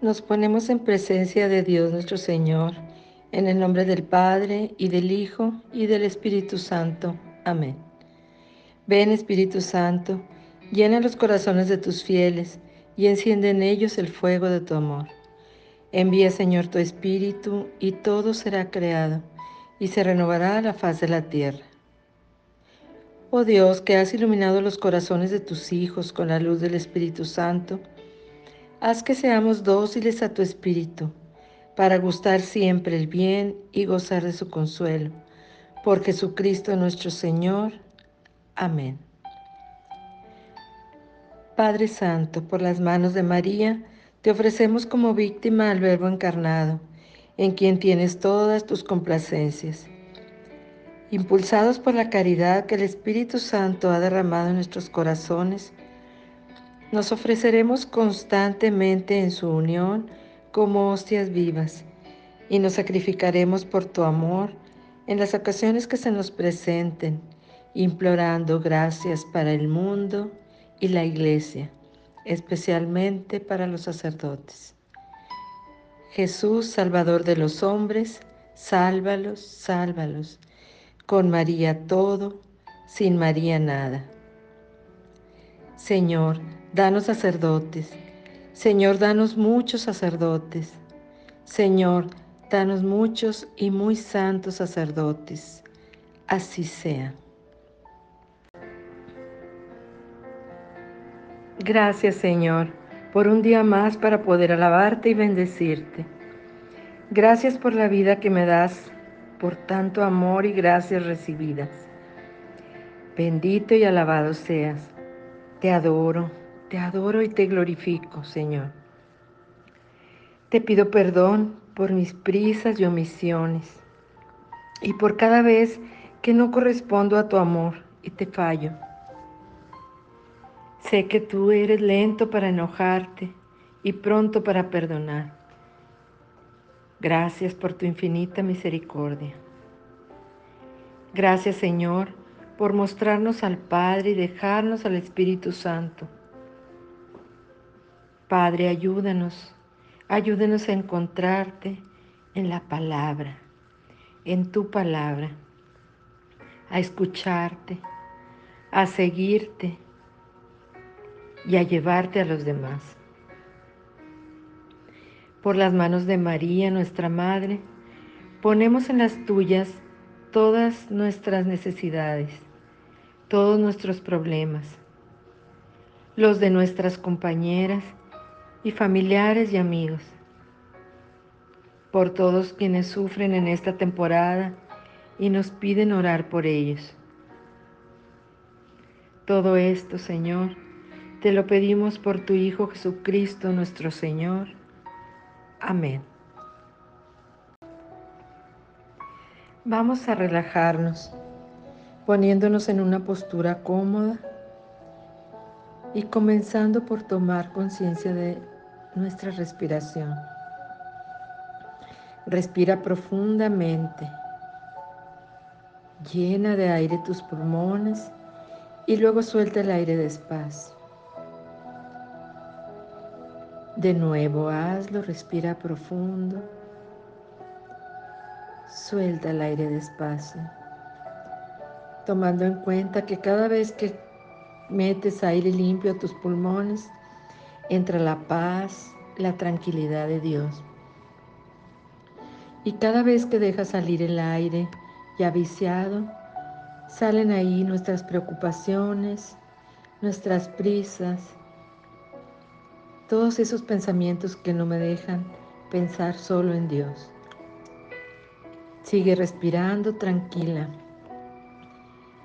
Nos ponemos en presencia de Dios nuestro Señor, en el nombre del Padre, y del Hijo, y del Espíritu Santo. Amén. Ven Espíritu Santo, llena los corazones de tus fieles, y enciende en ellos el fuego de tu amor. Envía Señor tu Espíritu, y todo será creado, y se renovará la faz de la tierra. Oh Dios, que has iluminado los corazones de tus hijos con la luz del Espíritu Santo, Haz que seamos dóciles a tu Espíritu, para gustar siempre el bien y gozar de su consuelo. Por Jesucristo nuestro Señor. Amén. Padre Santo, por las manos de María, te ofrecemos como víctima al Verbo encarnado, en quien tienes todas tus complacencias. Impulsados por la caridad que el Espíritu Santo ha derramado en nuestros corazones, nos ofreceremos constantemente en su unión como hostias vivas y nos sacrificaremos por tu amor en las ocasiones que se nos presenten, implorando gracias para el mundo y la iglesia, especialmente para los sacerdotes. Jesús, Salvador de los hombres, sálvalos, sálvalos. Con María todo, sin María nada. Señor, danos sacerdotes. Señor, danos muchos sacerdotes. Señor, danos muchos y muy santos sacerdotes. Así sea. Gracias, Señor, por un día más para poder alabarte y bendecirte. Gracias por la vida que me das, por tanto amor y gracias recibidas. Bendito y alabado seas. Te adoro, te adoro y te glorifico, Señor. Te pido perdón por mis prisas y omisiones y por cada vez que no correspondo a tu amor y te fallo. Sé que tú eres lento para enojarte y pronto para perdonar. Gracias por tu infinita misericordia. Gracias Señor por mostrarnos al Padre y dejarnos al Espíritu Santo Padre, ayúdanos, ayúdanos a encontrarte en la palabra, en tu palabra, a escucharte, a seguirte y a llevarte a los demás. Por las manos de María, nuestra Madre, ponemos en las tuyas todas nuestras necesidades, todos nuestros problemas, los de nuestras compañeras y familiares y amigos, por todos quienes sufren en esta temporada y nos piden orar por ellos. Todo esto, Señor, te lo pedimos por tu Hijo Jesucristo nuestro Señor. Amén. Vamos a relajarnos, poniéndonos en una postura cómoda y comenzando por tomar conciencia de nuestra respiración. Respira profundamente. Llena de aire tus pulmones y luego suelta el aire despacio. De nuevo hazlo, respira profundo. Suelta el aire despacio, tomando en cuenta que cada vez que metes aire limpio a tus pulmones, entra la paz, la tranquilidad de Dios. Y cada vez que dejas salir el aire ya viciado, salen ahí nuestras preocupaciones, nuestras prisas, todos esos pensamientos que no me dejan pensar solo en Dios. Sigue respirando tranquila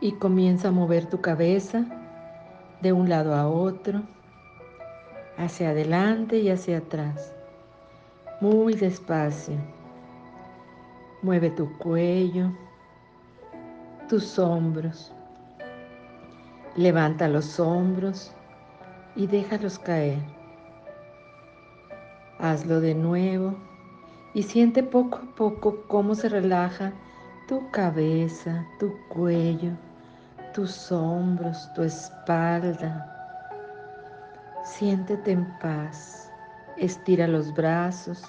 y comienza a mover tu cabeza de un lado a otro, hacia adelante y hacia atrás, muy despacio. Mueve tu cuello, tus hombros. Levanta los hombros y déjalos caer. Hazlo de nuevo y siente poco a poco cómo se relaja tu cabeza, tu cuello tus hombros, tu espalda. Siéntete en paz, Estira los brazos,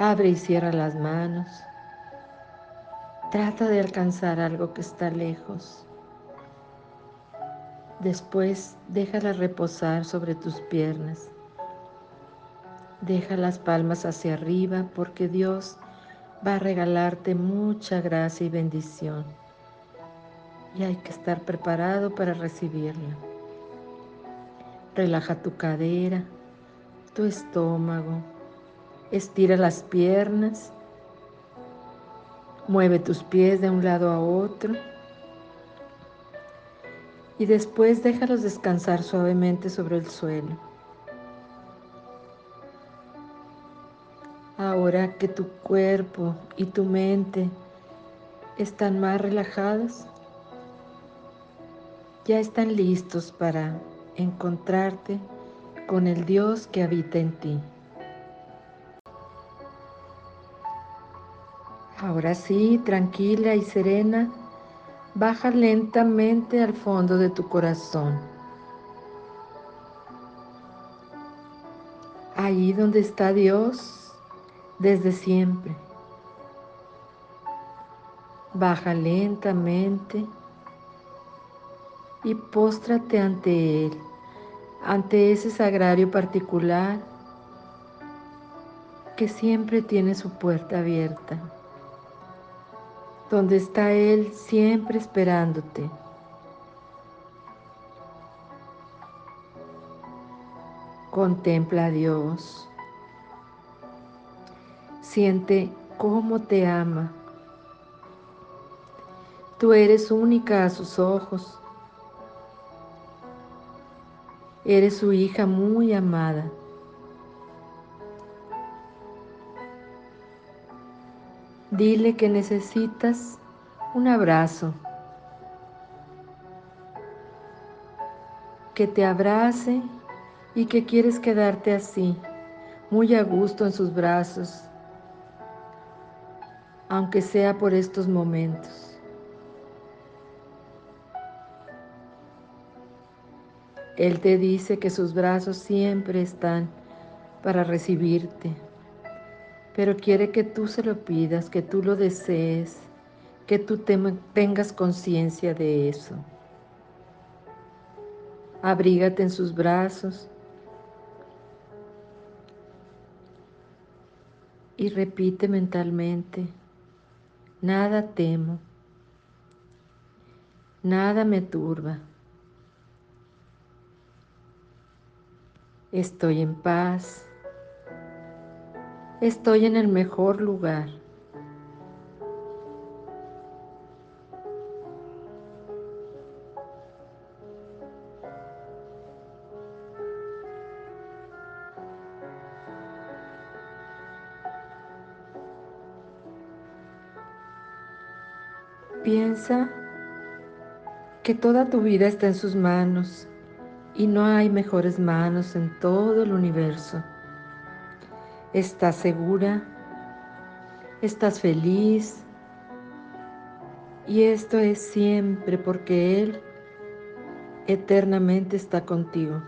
abre y cierra las manos. Trata de alcanzar algo que está lejos. Después déjala reposar sobre tus piernas. Deja las palmas hacia arriba porque Dios va a regalarte mucha gracia y bendición. Y hay que estar preparado para recibirla. Relaja tu cadera, tu estómago, estira las piernas, mueve tus pies de un lado a otro y después déjalos descansar suavemente sobre el suelo. Ahora que tu cuerpo y tu mente están más relajados, ya están listos para encontrarte con el Dios que habita en ti. Ahora sí, tranquila y serena, baja lentamente al fondo de tu corazón. Ahí donde está Dios desde siempre. Baja lentamente y póstrate ante Él ante ese sagrario particular que siempre tiene su puerta abierta, donde está Él siempre esperándote. Contempla a Dios. Siente cómo te ama. Tú eres única a sus ojos Eres su hija muy amada. Dile que necesitas un abrazo, que te abrace y que quieres quedarte así, muy a gusto en sus brazos, aunque sea por estos momentos. Él te dice que sus brazos siempre están para recibirte, pero quiere que tú se lo pidas, que tú lo desees, que tú tengas conciencia de eso. Abrígate en sus brazos y repite mentalmente, nada temo, nada me turba. Estoy en paz. Estoy en el mejor lugar. Piensa que toda tu vida está en sus manos y no hay mejores manos en todo el universo. Estás segura, estás feliz y esto es siempre porque Él eternamente está contigo.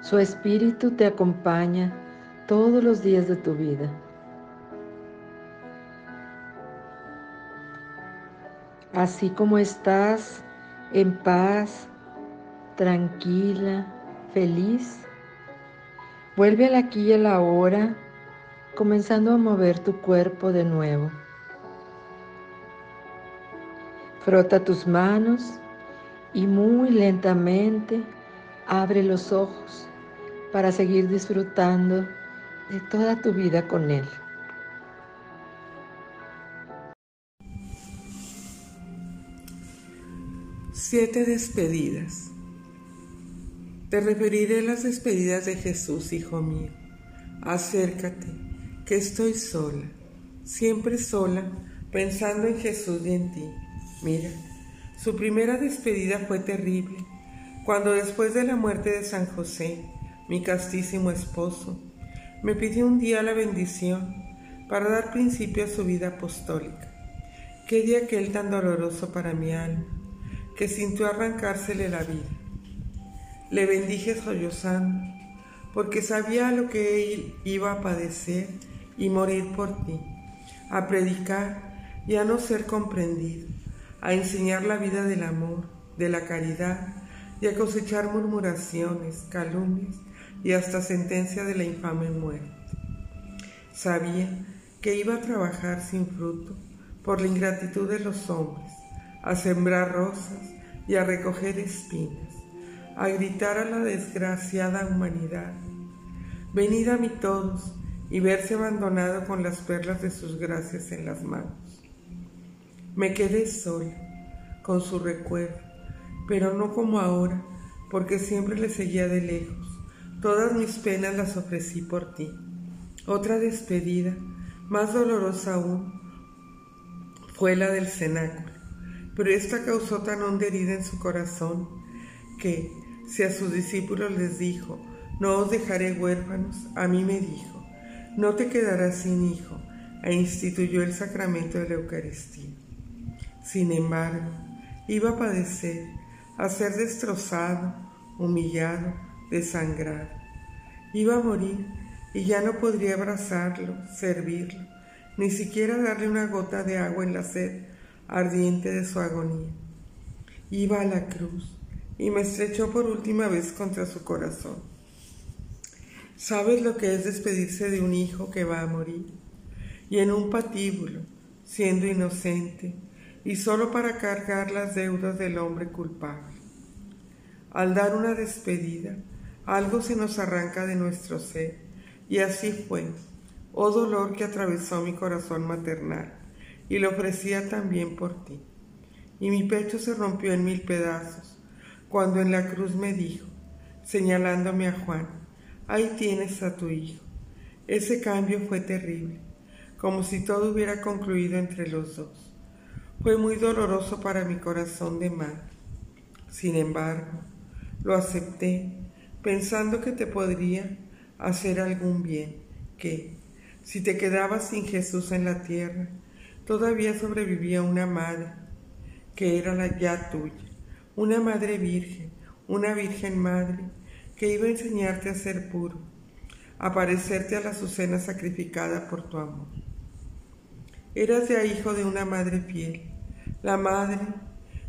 Su espíritu te acompaña todos los días de tu vida. Así como estás en paz, tranquila, feliz, vuelve al aquí y a la hora, comenzando a mover tu cuerpo de nuevo. Frota tus manos y muy lentamente abre los ojos para seguir disfrutando de toda tu vida con Él. Siete despedidas. Te referiré a las despedidas de Jesús, hijo mío. Acércate, que estoy sola, siempre sola, pensando en Jesús y en ti. Mira, su primera despedida fue terrible, cuando después de la muerte de San José, mi castísimo esposo, me pidió un día la bendición para dar principio a su vida apostólica Qué día aquel tan doloroso para mi alma, que sintió arrancársele la vida. Le bendije sollozando, porque sabía lo que él iba a padecer y morir por ti, a predicar y a no ser comprendido, a enseñar la vida del amor, de la caridad y a cosechar murmuraciones, calumnias y hasta sentencia de la infame muerte. Sabía que iba a trabajar sin fruto por la ingratitud de los hombres, a sembrar rosas y a recoger espinas, a gritar a la desgraciada humanidad, venid a mí todos y verse abandonado con las perlas de sus gracias en las manos. Me quedé sola, con su recuerdo, pero no como ahora, porque siempre le seguía de lejos. Todas mis penas las ofrecí por ti. Otra despedida, más dolorosa aún, fue la del cenáculo, pero esta causó tan honda herida en su corazón que, si a sus discípulos les dijo, no os dejaré huérfanos, a mí me dijo, no te quedarás sin hijo, e instituyó el sacramento de la Eucaristía. Sin embargo, iba a padecer, a ser destrozado, humillado, desangrado. Iba a morir y ya no podría abrazarlo, servirlo, ni siquiera darle una gota de agua en la sed ardiente de su agonía. Iba a la cruz y me estrechó por última vez contra su corazón. ¿Sabes lo que es despedirse de un hijo que va a morir? Y en un patíbulo, siendo inocente, y solo para cargar las deudas del hombre culpable. Al dar una despedida, algo se nos arranca de nuestro ser, y así fue oh dolor que atravesó mi corazón maternal, y lo ofrecía también por ti. Y mi pecho se rompió en mil pedazos, cuando en la cruz me dijo, señalándome a Juan, ahí tienes a tu hijo. Ese cambio fue terrible, como si todo hubiera concluido entre los dos. Fue muy doloroso para mi corazón de madre. Sin embargo, lo acepté, pensando que te podría hacer algún bien, que, si te quedabas sin Jesús en la tierra, todavía sobrevivía una madre, que era la ya tuya, una madre virgen, una virgen madre, que iba a enseñarte a ser puro, a parecerte a la azucena sacrificada por tu amor. Eras ya hijo de una madre fiel, la madre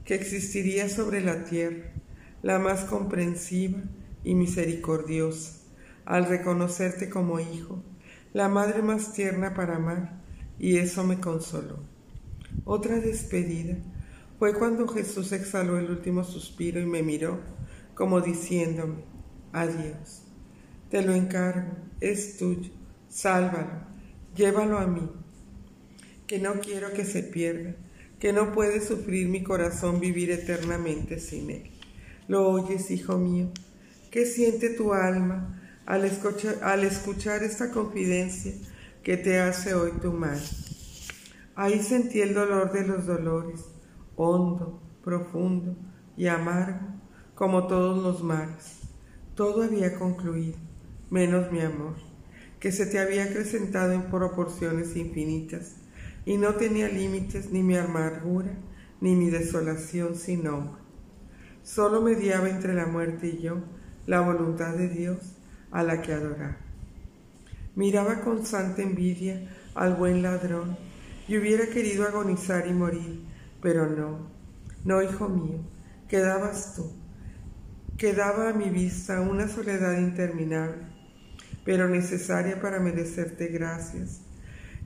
que existiría sobre la tierra, la más comprensiva y misericordiosa, al reconocerte como hijo la madre más tierna para amar, y eso me consoló. Otra despedida fue cuando Jesús exhaló el último suspiro y me miró, como diciéndome, adiós, te lo encargo, es tuyo, sálvalo, llévalo a mí, que no quiero que se pierda, que no puede sufrir mi corazón vivir eternamente sin él. ¿Lo oyes, hijo mío? ¿Qué siente tu alma? al escuchar, esta confidencia que te hace hoy tu madre. Ahí sentí el dolor de los dolores, hondo, profundo y amargo, como todos los mares. Todo había concluido, menos mi amor, que se te había acrecentado en proporciones infinitas, y no tenía límites ni mi amargura, ni mi desolación sin nombre. Solo mediaba entre la muerte y yo la voluntad de Dios a la que adorar. Miraba con santa envidia al buen ladrón y hubiera querido agonizar y morir, pero no, no, hijo mío, quedabas tú. Quedaba a mi vista una soledad interminable, pero necesaria para merecerte gracias.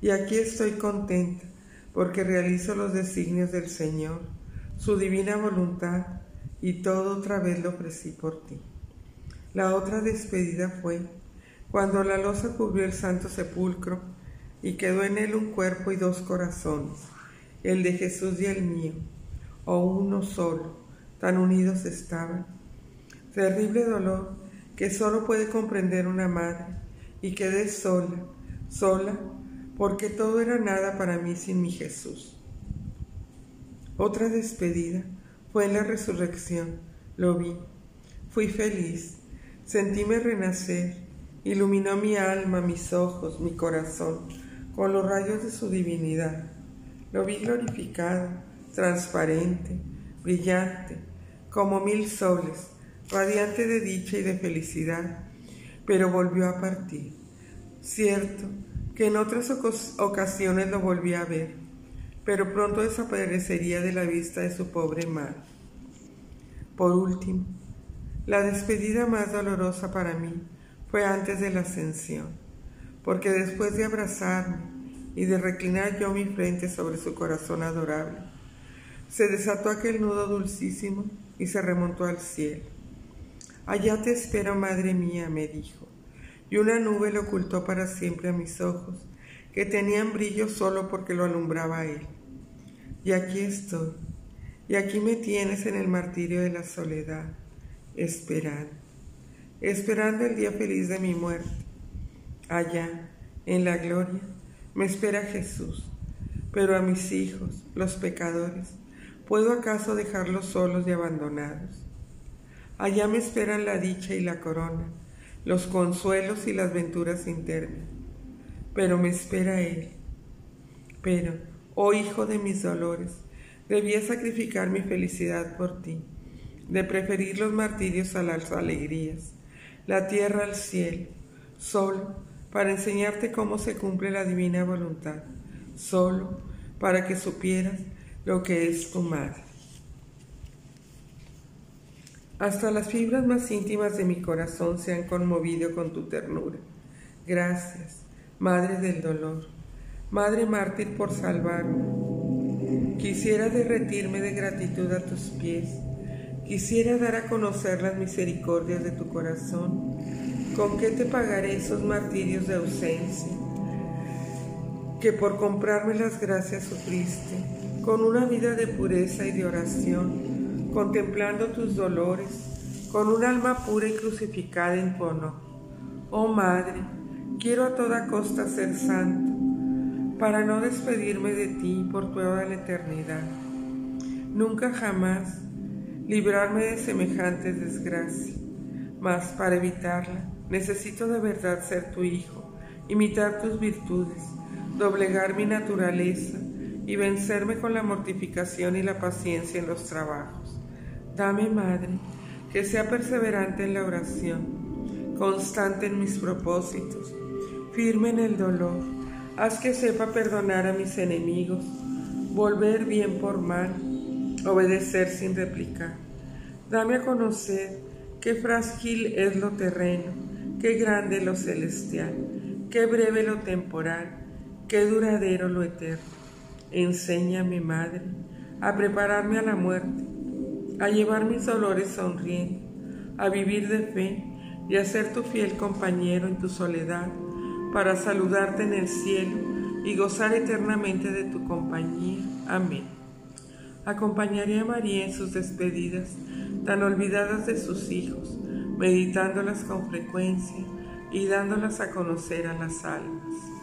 Y aquí estoy contenta porque realizo los designios del Señor, su divina voluntad, y todo otra vez lo ofrecí por ti. La otra despedida fue cuando la losa cubrió el santo sepulcro y quedó en él un cuerpo y dos corazones, el de Jesús y el mío, o uno solo, tan unidos estaban. Terrible dolor que solo puede comprender una madre, y quedé sola, sola, porque todo era nada para mí sin mi Jesús. Otra despedida fue en la resurrección, lo vi, fui feliz, Sentíme renacer, iluminó mi alma, mis ojos, mi corazón, con los rayos de su divinidad. Lo vi glorificado, transparente, brillante, como mil soles, radiante de dicha y de felicidad, pero volvió a partir. Cierto que en otras ocasiones lo volví a ver, pero pronto desaparecería de la vista de su pobre madre. Por último, la despedida más dolorosa para mí fue antes de la ascensión, porque después de abrazarme y de reclinar yo mi frente sobre su corazón adorable, se desató aquel nudo dulcísimo y se remontó al cielo. Allá te espero, madre mía, me dijo, y una nube le ocultó para siempre a mis ojos, que tenían brillo solo porque lo alumbraba él. Y aquí estoy, y aquí me tienes en el martirio de la soledad, esperando, esperando el día feliz de mi muerte. Allá, en la gloria, me espera Jesús, pero a mis hijos, los pecadores, ¿Puedo acaso dejarlos solos y abandonados? Allá me esperan la dicha y la corona, los consuelos y las venturas término. Pero me espera Él. Pero, oh Hijo de mis dolores, debía sacrificar mi felicidad por ti, de preferir los martirios a las alegrías, la tierra al cielo, solo para enseñarte cómo se cumple la divina voluntad, solo para que supieras lo que es tu madre. Hasta las fibras más íntimas de mi corazón se han conmovido con tu ternura. Gracias, Madre del dolor, Madre mártir por salvarme. Quisiera derretirme de gratitud a tus pies. Quisiera dar a conocer las misericordias de tu corazón. ¿Con qué te pagaré esos martirios de ausencia? Que por comprarme las gracias sufriste con una vida de pureza y de oración, contemplando tus dolores, con un alma pura y crucificada en tu honor. Oh Madre, quiero a toda costa ser santo, para no despedirme de ti por toda la eternidad. Nunca jamás librarme de semejantes desgracias, mas para evitarla necesito de verdad ser tu hijo, imitar tus virtudes, doblegar mi naturaleza, y vencerme con la mortificación y la paciencia en los trabajos. Dame, Madre, que sea perseverante en la oración, constante en mis propósitos, firme en el dolor. Haz que sepa perdonar a mis enemigos, volver bien por mal, obedecer sin replicar. Dame a conocer qué frágil es lo terreno, qué grande lo celestial, qué breve lo temporal, qué duradero lo eterno. Enséñame, Madre, a prepararme a la muerte, a llevar mis dolores sonriendo, a vivir de fe y a ser tu fiel compañero en tu soledad, para saludarte en el cielo y gozar eternamente de tu compañía. Amén. Acompañaré a María en sus despedidas, tan olvidadas de sus hijos, meditándolas con frecuencia y dándolas a conocer a las almas.